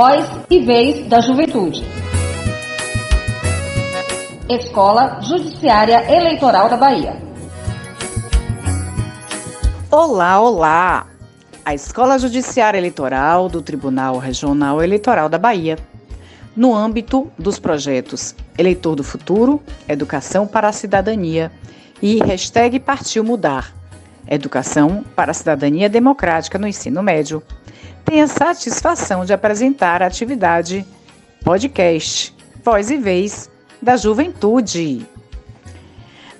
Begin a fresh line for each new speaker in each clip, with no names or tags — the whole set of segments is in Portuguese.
Voz e Vez da Juventude. Escola Judiciária Eleitoral da Bahia.
Olá, olá! A Escola Judiciária Eleitoral do Tribunal Regional Eleitoral da Bahia, no âmbito dos projetos Eleitor do Futuro, Educação para a Cidadania e Hashtag Partiu Mudar, Educação para a Cidadania Democrática no Ensino Médio, tem a satisfação de apresentar a atividade podcast Voz e Vez da Juventude.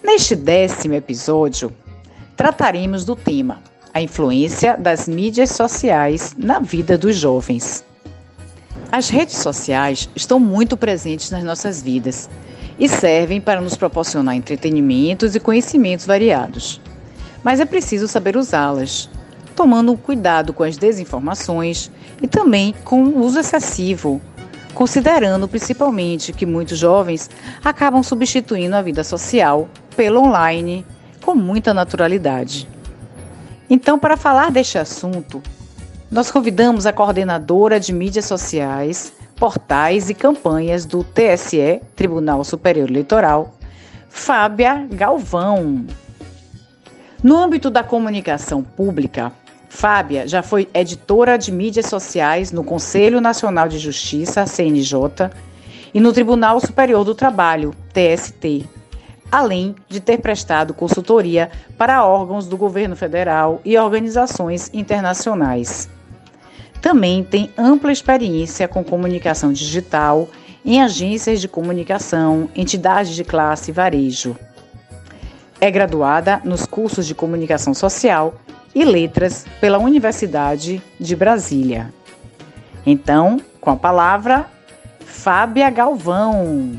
Neste décimo episódio, trataremos do tema a influência das mídias sociais na vida dos jovens. As redes sociais estão muito presentes nas nossas vidas e servem para nos proporcionar entretenimentos e conhecimentos variados. Mas é preciso saber usá-las, tomando cuidado com as desinformações e também com o uso excessivo, considerando principalmente que muitos jovens acabam substituindo a vida social pelo online com muita naturalidade. Então, para falar deste assunto, nós convidamos a coordenadora de mídias sociais, portais e campanhas do TSE, Tribunal Superior Eleitoral, Fábia Galvão. No âmbito da comunicação pública, Fábia já foi editora de mídias sociais no Conselho Nacional de Justiça, CNJ, e no Tribunal Superior do Trabalho, TST, além de ter prestado consultoria para órgãos do governo federal e organizações internacionais. Também tem ampla experiência com comunicação digital em agências de comunicação, entidades de classe e varejo. É graduada nos cursos de comunicação social e Letras pela Universidade de Brasília. Então, com a palavra, Fábia Galvão.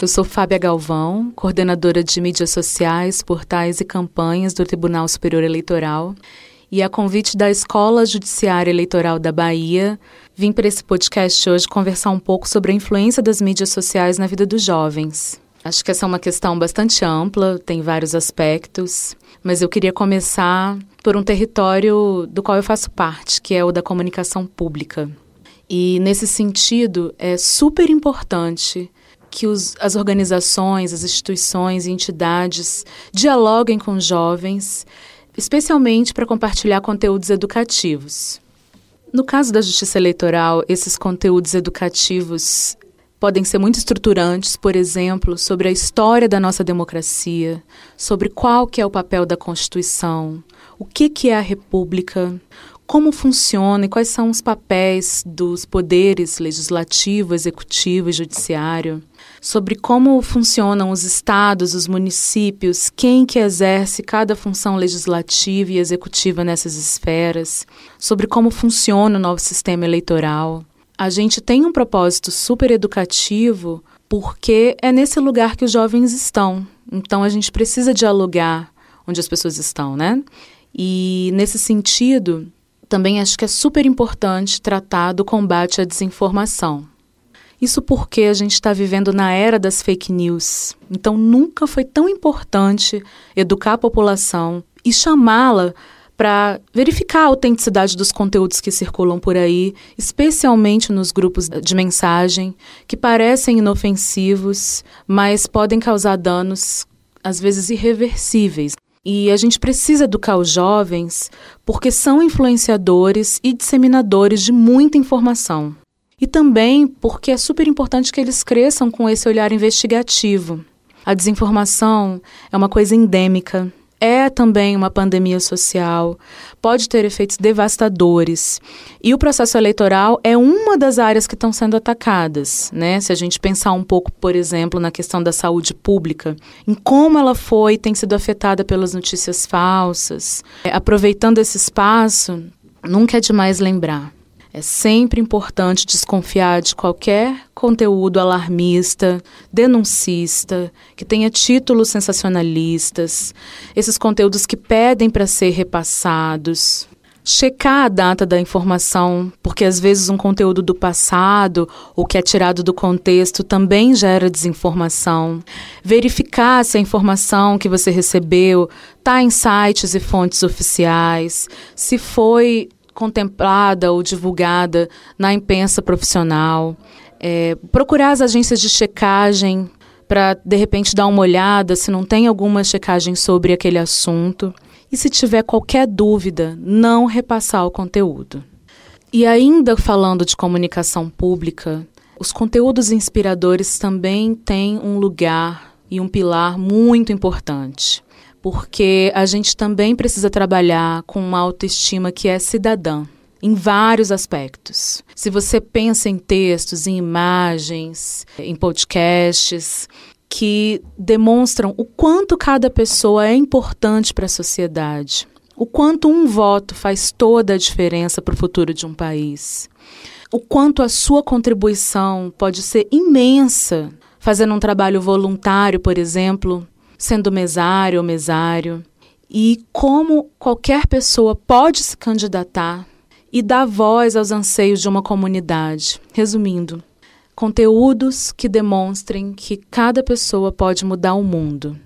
Eu sou Fábia Galvão, coordenadora de mídias sociais, portais e campanhas do Tribunal Superior Eleitoral. E a convite da Escola Judiciária Eleitoral da Bahia, vim para esse podcast hoje conversar um pouco sobre a influência das mídias sociais na vida dos jovens. Acho que essa é uma questão bastante ampla, tem vários aspectos, mas eu queria começar por um território do qual eu faço parte, que é o da comunicação pública. E nesse sentido, é super importante que os, as organizações, as instituições e entidades dialoguem com jovens, especialmente para compartilhar conteúdos educativos. No caso da justiça eleitoral, esses conteúdos educativos podem ser muito estruturantes, por exemplo, sobre a história da nossa democracia, sobre qual que é o papel da Constituição, o que, que é a República, como funciona e quais são os papéis dos poderes legislativo, executivo e judiciário, sobre como funcionam os estados, os municípios, quem que exerce cada função legislativa e executiva nessas esferas, sobre como funciona o novo sistema eleitoral a gente tem um propósito super educativo porque é nesse lugar que os jovens estão. Então a gente precisa dialogar onde as pessoas estão, né? E nesse sentido, também acho que é super importante tratar do combate à desinformação. Isso porque a gente está vivendo na era das fake news. Então nunca foi tão importante educar a população e chamá-la para verificar a autenticidade dos conteúdos que circulam por aí, especialmente nos grupos de mensagem, que parecem inofensivos, mas podem causar danos, às vezes irreversíveis. E a gente precisa educar os jovens porque são influenciadores e disseminadores de muita informação. E também porque é super importante que eles cresçam com esse olhar investigativo. A desinformação é uma coisa endêmica é também uma pandemia social, pode ter efeitos devastadores. E o processo eleitoral é uma das áreas que estão sendo atacadas, né? Se a gente pensar um pouco, por exemplo, na questão da saúde pública, em como ela foi tem sido afetada pelas notícias falsas. É, aproveitando esse espaço, nunca é demais lembrar é sempre importante desconfiar de qualquer conteúdo alarmista, denuncista, que tenha títulos sensacionalistas, esses conteúdos que pedem para ser repassados. checar a data da informação, porque às vezes um conteúdo do passado ou que é tirado do contexto também gera desinformação. Verificar se a informação que você recebeu está em sites e fontes oficiais, se foi contemplada ou divulgada na imprensa profissional. É, procurar as agências de checagem para, de repente, dar uma olhada se não tem alguma checagem sobre aquele assunto. E se tiver qualquer dúvida, não repassar o conteúdo. E ainda falando de comunicação pública, os conteúdos inspiradores também têm um lugar e um pilar muito importante, porque a gente também precisa trabalhar com uma autoestima que é cidadã em vários aspectos. Se você pensa em textos, em imagens, em podcasts, que demonstram o quanto cada pessoa é importante para a sociedade, o quanto um voto faz toda a diferença para o futuro de um país, o quanto a sua contribuição pode ser imensa, fazendo um trabalho voluntário, por exemplo, sendo mesário ou mesário, e como qualquer pessoa pode se candidatar e dar voz aos anseios de uma comunidade. Resumindo, conteúdos que demonstrem que cada pessoa pode mudar o mundo.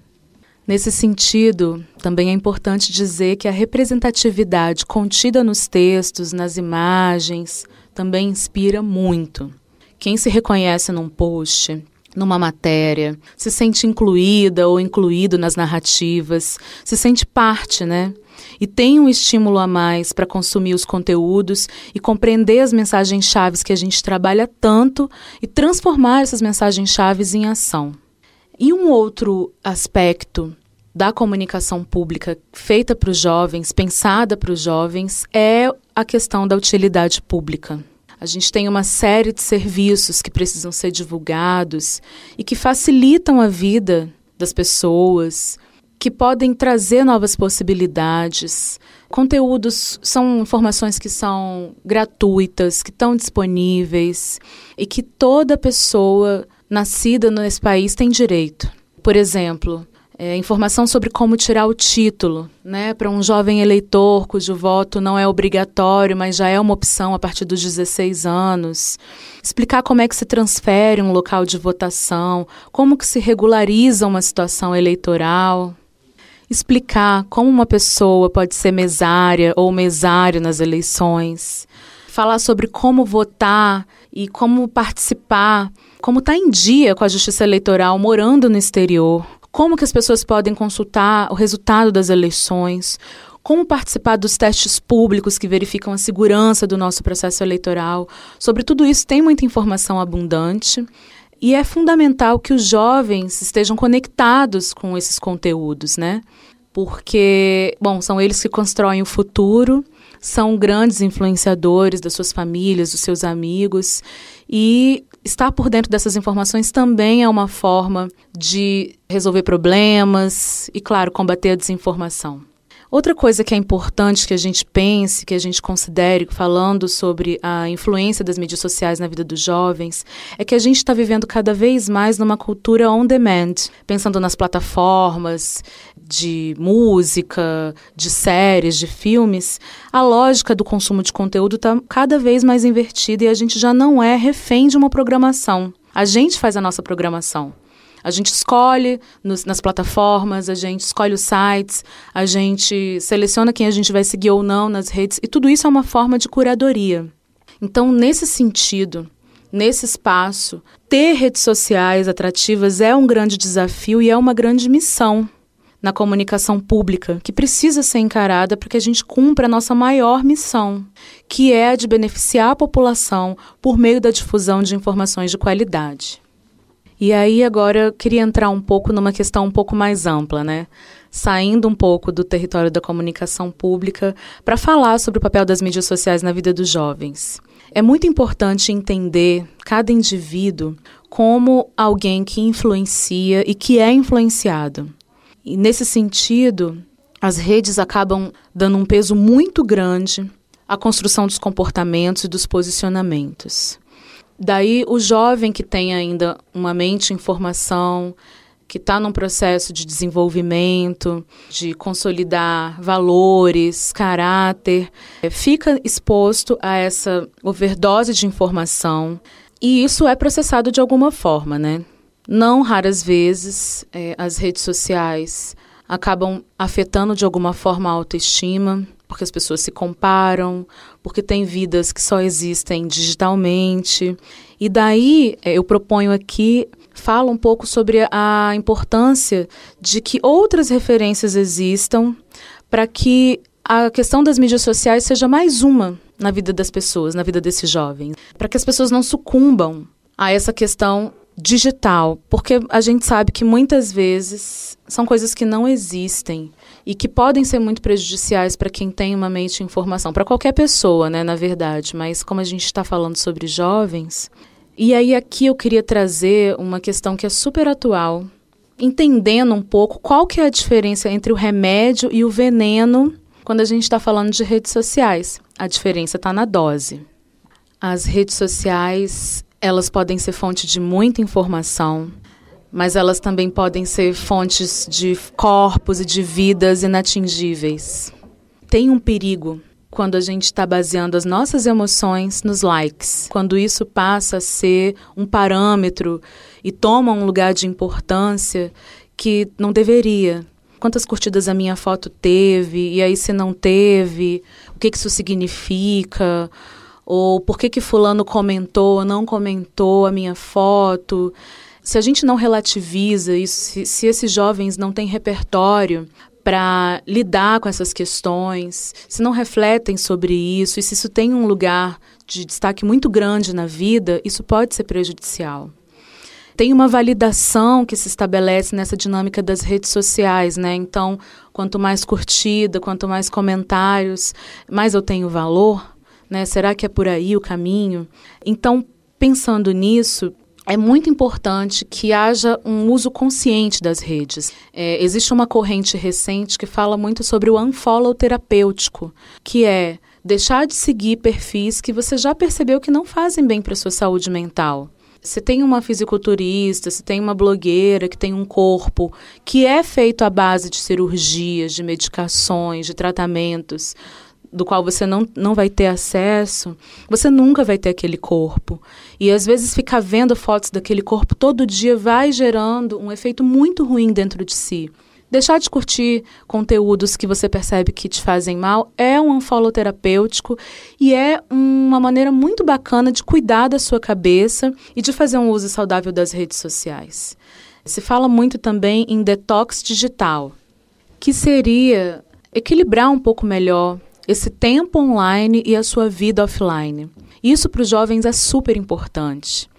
Nesse sentido, também é importante dizer que a representatividade contida nos textos, nas imagens, também inspira muito. Quem se reconhece num post, numa matéria, se sente incluída ou incluído nas narrativas, se sente parte, né? e tem um estímulo a mais para consumir os conteúdos e compreender as mensagens-chave que a gente trabalha tanto e transformar essas mensagens-chave em ação. E um outro aspecto da comunicação pública feita para os jovens, pensada para os jovens, é a questão da utilidade pública. A gente tem uma série de serviços que precisam ser divulgados e que facilitam a vida das pessoas, que podem trazer novas possibilidades. Conteúdos são informações que são gratuitas, que estão disponíveis e que toda pessoa nascida nesse país tem direito. Por exemplo, é, informação sobre como tirar o título, né, para um jovem eleitor cujo voto não é obrigatório, mas já é uma opção a partir dos 16 anos. Explicar como é que se transfere um local de votação, como que se regulariza uma situação eleitoral. Explicar como uma pessoa pode ser mesária ou mesário nas eleições, falar sobre como votar e como participar, como estar tá em dia com a justiça eleitoral morando no exterior, como que as pessoas podem consultar o resultado das eleições, como participar dos testes públicos que verificam a segurança do nosso processo eleitoral. Sobre tudo isso tem muita informação abundante. E é fundamental que os jovens estejam conectados com esses conteúdos, né? Porque, bom, são eles que constroem o futuro, são grandes influenciadores das suas famílias, dos seus amigos, e estar por dentro dessas informações também é uma forma de resolver problemas e, claro, combater a desinformação. Outra coisa que é importante que a gente pense, que a gente considere, falando sobre a influência das mídias sociais na vida dos jovens, é que a gente está vivendo cada vez mais numa cultura on demand, pensando nas plataformas de música, de séries, de filmes. A lógica do consumo de conteúdo está cada vez mais invertida e a gente já não é refém de uma programação. A gente faz a nossa programação. A gente escolhe nos, nas plataformas, a gente escolhe os sites, a gente seleciona quem a gente vai seguir ou não nas redes, e tudo isso é uma forma de curadoria. Então, nesse sentido, nesse espaço, ter redes sociais atrativas é um grande desafio e é uma grande missão na comunicação pública que precisa ser encarada para que a gente cumpra a nossa maior missão, que é a de beneficiar a população por meio da difusão de informações de qualidade. E aí agora eu queria entrar um pouco numa questão um pouco mais ampla, né? Saindo um pouco do território da comunicação pública para falar sobre o papel das mídias sociais na vida dos jovens. É muito importante entender cada indivíduo como alguém que influencia e que é influenciado. E nesse sentido, as redes acabam dando um peso muito grande à construção dos comportamentos e dos posicionamentos. Daí, o jovem que tem ainda uma mente em formação, que está num processo de desenvolvimento, de consolidar valores, caráter, é, fica exposto a essa overdose de informação e isso é processado de alguma forma, né? Não raras vezes é, as redes sociais acabam afetando de alguma forma a autoestima, porque as pessoas se comparam, porque tem vidas que só existem digitalmente. E daí é, eu proponho aqui fala um pouco sobre a importância de que outras referências existam para que a questão das mídias sociais seja mais uma na vida das pessoas, na vida desses jovens, para que as pessoas não sucumbam a essa questão digital, porque a gente sabe que muitas vezes são coisas que não existem e que podem ser muito prejudiciais para quem tem uma mente de informação, para qualquer pessoa, né, na verdade, mas como a gente está falando sobre jovens, e aí aqui eu queria trazer uma questão que é super atual, entendendo um pouco qual que é a diferença entre o remédio e o veneno quando a gente está falando de redes sociais. A diferença está na dose. As redes sociais, elas podem ser fonte de muita informação, mas elas também podem ser fontes de corpos e de vidas inatingíveis. Tem um perigo quando a gente está baseando as nossas emoções nos likes, quando isso passa a ser um parâmetro e toma um lugar de importância que não deveria. Quantas curtidas a minha foto teve, e aí se não teve, o que, que isso significa, ou por que, que fulano comentou ou não comentou a minha foto. Se a gente não relativiza isso, se, se esses jovens não têm repertório para lidar com essas questões, se não refletem sobre isso e se isso tem um lugar de destaque muito grande na vida, isso pode ser prejudicial tem uma validação que se estabelece nessa dinâmica das redes sociais, né? Então, quanto mais curtida, quanto mais comentários, mais eu tenho valor, né? Será que é por aí o caminho? Então, pensando nisso, é muito importante que haja um uso consciente das redes. É, existe uma corrente recente que fala muito sobre o unfollow terapêutico, que é deixar de seguir perfis que você já percebeu que não fazem bem para sua saúde mental. Se tem uma fisiculturista, se tem uma blogueira que tem um corpo que é feito à base de cirurgias, de medicações, de tratamentos, do qual você não, não vai ter acesso, você nunca vai ter aquele corpo. E às vezes ficar vendo fotos daquele corpo todo dia vai gerando um efeito muito ruim dentro de si. Deixar de curtir conteúdos que você percebe que te fazem mal é um unfollow terapêutico e é uma maneira muito bacana de cuidar da sua cabeça e de fazer um uso saudável das redes sociais. Se fala muito também em detox digital, que seria equilibrar um pouco melhor esse tempo online e a sua vida offline. Isso para os jovens é super importante.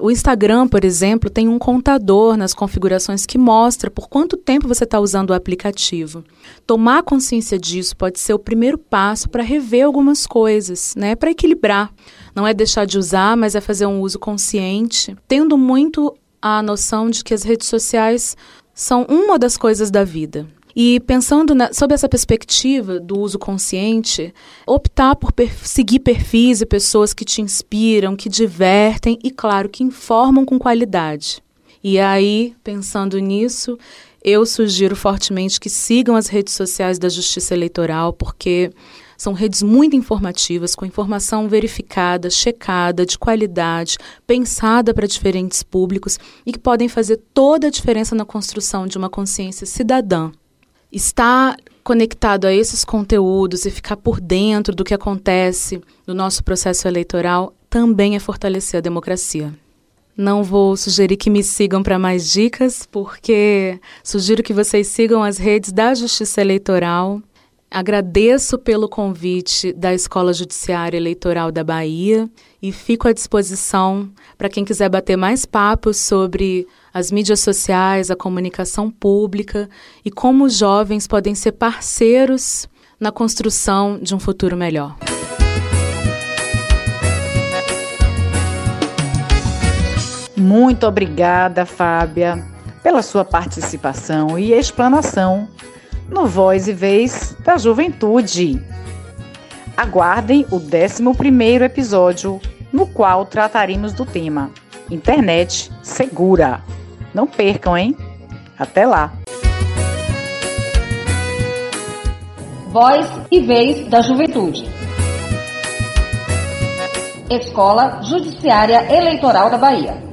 O Instagram, por exemplo, tem um contador nas configurações que mostra por quanto tempo você está usando o aplicativo. Tomar consciência disso pode ser o primeiro passo para rever algumas coisas, né? Para equilibrar. Não é deixar de usar, mas é fazer um uso consciente, tendo muito a noção de que as redes sociais são uma das coisas da vida. E pensando na, sob essa perspectiva do uso consciente, optar por per seguir perfis e pessoas que te inspiram, que divertem e, claro, que informam com qualidade. E aí, pensando nisso, eu sugiro fortemente que sigam as redes sociais da Justiça Eleitoral, porque são redes muito informativas, com informação verificada, checada, de qualidade, pensada para diferentes públicos e que podem fazer toda a diferença na construção de uma consciência cidadã estar conectado a esses conteúdos e ficar por dentro do que acontece no nosso processo eleitoral também é fortalecer a democracia. Não vou sugerir que me sigam para mais dicas, porque sugiro que vocês sigam as redes da Justiça Eleitoral. Agradeço pelo convite da Escola Judiciária Eleitoral da Bahia e fico à disposição para quem quiser bater mais papos sobre as mídias sociais, a comunicação pública e como os jovens podem ser parceiros na construção de um futuro melhor.
Muito obrigada, Fábia, pela sua participação e explanação no Voz e Vez da Juventude. Aguardem o 11º episódio, no qual trataremos do tema Internet Segura. Não percam, hein? Até lá!
Voz e Vez da Juventude. Escola Judiciária Eleitoral da Bahia.